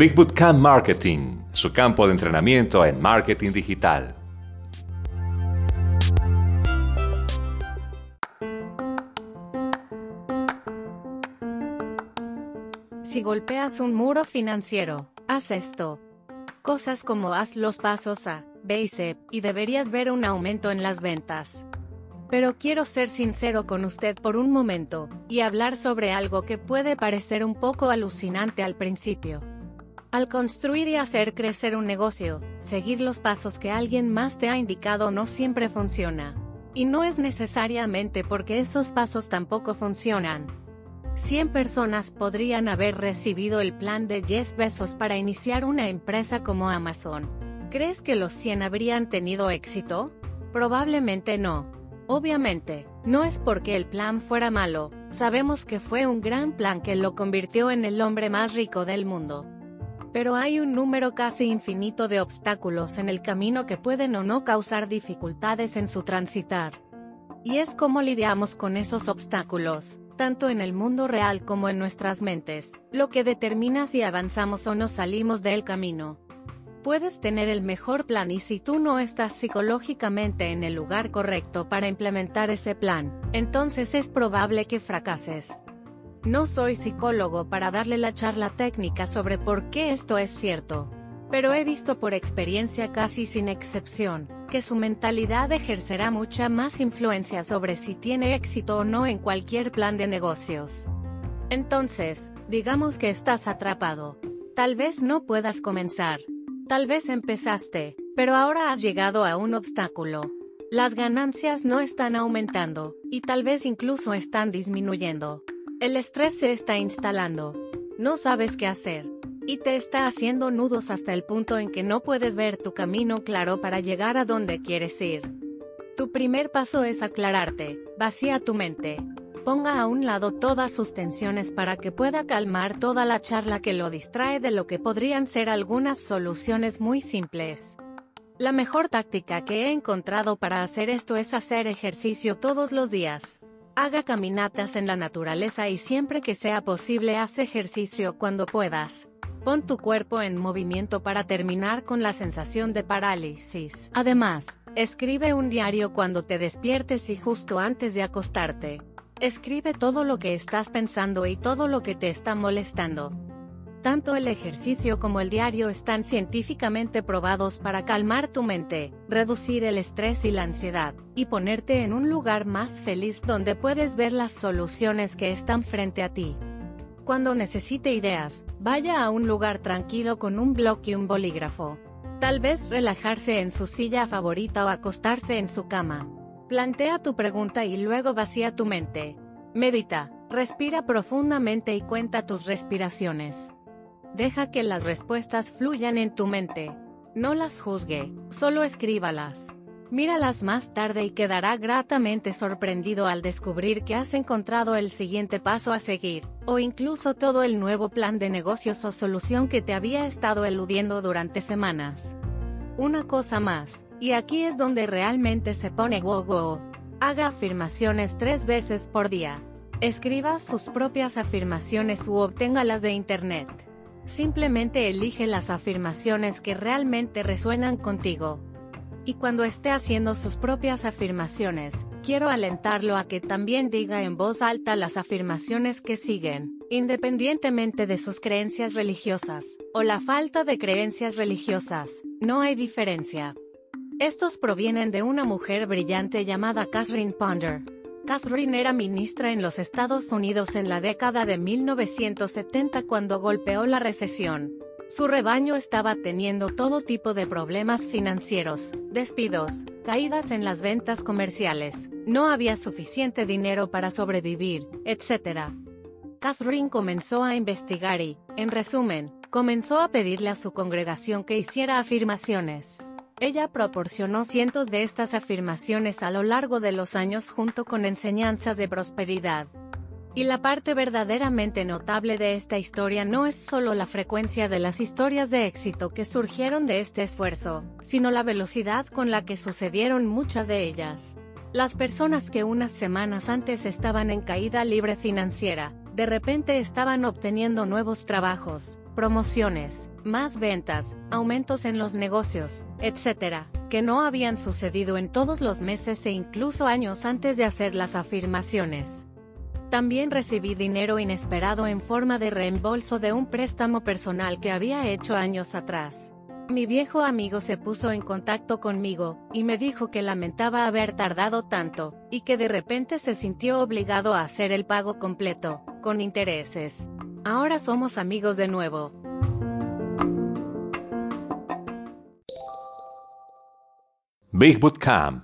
Big Bootcamp Marketing, su campo de entrenamiento en marketing digital. Si golpeas un muro financiero, haz esto. Cosas como haz los pasos A, B y deberías ver un aumento en las ventas. Pero quiero ser sincero con usted por un momento, y hablar sobre algo que puede parecer un poco alucinante al principio. Al construir y hacer crecer un negocio, seguir los pasos que alguien más te ha indicado no siempre funciona. Y no es necesariamente porque esos pasos tampoco funcionan. 100 personas podrían haber recibido el plan de Jeff Bezos para iniciar una empresa como Amazon. ¿Crees que los 100 habrían tenido éxito? Probablemente no. Obviamente, no es porque el plan fuera malo, sabemos que fue un gran plan que lo convirtió en el hombre más rico del mundo. Pero hay un número casi infinito de obstáculos en el camino que pueden o no causar dificultades en su transitar. Y es cómo lidiamos con esos obstáculos, tanto en el mundo real como en nuestras mentes, lo que determina si avanzamos o no salimos del camino. Puedes tener el mejor plan y si tú no estás psicológicamente en el lugar correcto para implementar ese plan, entonces es probable que fracases. No soy psicólogo para darle la charla técnica sobre por qué esto es cierto. Pero he visto por experiencia casi sin excepción, que su mentalidad ejercerá mucha más influencia sobre si tiene éxito o no en cualquier plan de negocios. Entonces, digamos que estás atrapado. Tal vez no puedas comenzar, Tal vez empezaste, pero ahora has llegado a un obstáculo. Las ganancias no están aumentando, y tal vez incluso están disminuyendo. El estrés se está instalando. No sabes qué hacer. Y te está haciendo nudos hasta el punto en que no puedes ver tu camino claro para llegar a donde quieres ir. Tu primer paso es aclararte, vacía tu mente, Ponga a un lado todas sus tensiones para que pueda calmar toda la charla que lo distrae de lo que podrían ser algunas soluciones muy simples. La mejor táctica que he encontrado para hacer esto es hacer ejercicio todos los días. Haga caminatas en la naturaleza y siempre que sea posible haz ejercicio cuando puedas. Pon tu cuerpo en movimiento para terminar con la sensación de parálisis. Además, escribe un diario cuando te despiertes y justo antes de acostarte. Escribe todo lo que estás pensando y todo lo que te está molestando. Tanto el ejercicio como el diario están científicamente probados para calmar tu mente, reducir el estrés y la ansiedad, y ponerte en un lugar más feliz donde puedes ver las soluciones que están frente a ti. Cuando necesite ideas, vaya a un lugar tranquilo con un blog y un bolígrafo. Tal vez relajarse en su silla favorita o acostarse en su cama. Plantea tu pregunta y luego vacía tu mente. Medita, respira profundamente y cuenta tus respiraciones. Deja que las respuestas fluyan en tu mente. No las juzgue, solo escríbalas. Míralas más tarde y quedará gratamente sorprendido al descubrir que has encontrado el siguiente paso a seguir, o incluso todo el nuevo plan de negocios o solución que te había estado eludiendo durante semanas. Una cosa más, y aquí es donde realmente se pone wow wow. Haga afirmaciones tres veces por día. Escriba sus propias afirmaciones u obténgalas de internet. Simplemente elige las afirmaciones que realmente resuenan contigo. Y cuando esté haciendo sus propias afirmaciones, quiero alentarlo a que también diga en voz alta las afirmaciones que siguen, independientemente de sus creencias religiosas, o la falta de creencias religiosas, no hay diferencia. Estos provienen de una mujer brillante llamada Catherine Ponder. Catherine era ministra en los Estados Unidos en la década de 1970 cuando golpeó la recesión. Su rebaño estaba teniendo todo tipo de problemas financieros, despidos, caídas en las ventas comerciales, no había suficiente dinero para sobrevivir, etc. Catherine comenzó a investigar y, en resumen, comenzó a pedirle a su congregación que hiciera afirmaciones. Ella proporcionó cientos de estas afirmaciones a lo largo de los años junto con enseñanzas de prosperidad. Y la parte verdaderamente notable de esta historia no es solo la frecuencia de las historias de éxito que surgieron de este esfuerzo, sino la velocidad con la que sucedieron muchas de ellas. Las personas que unas semanas antes estaban en caída libre financiera, de repente estaban obteniendo nuevos trabajos, promociones, más ventas, aumentos en los negocios, etc., que no habían sucedido en todos los meses e incluso años antes de hacer las afirmaciones. También recibí dinero inesperado en forma de reembolso de un préstamo personal que había hecho años atrás. Mi viejo amigo se puso en contacto conmigo, y me dijo que lamentaba haber tardado tanto, y que de repente se sintió obligado a hacer el pago completo, con intereses. Ahora somos amigos de nuevo. Big Boot Camp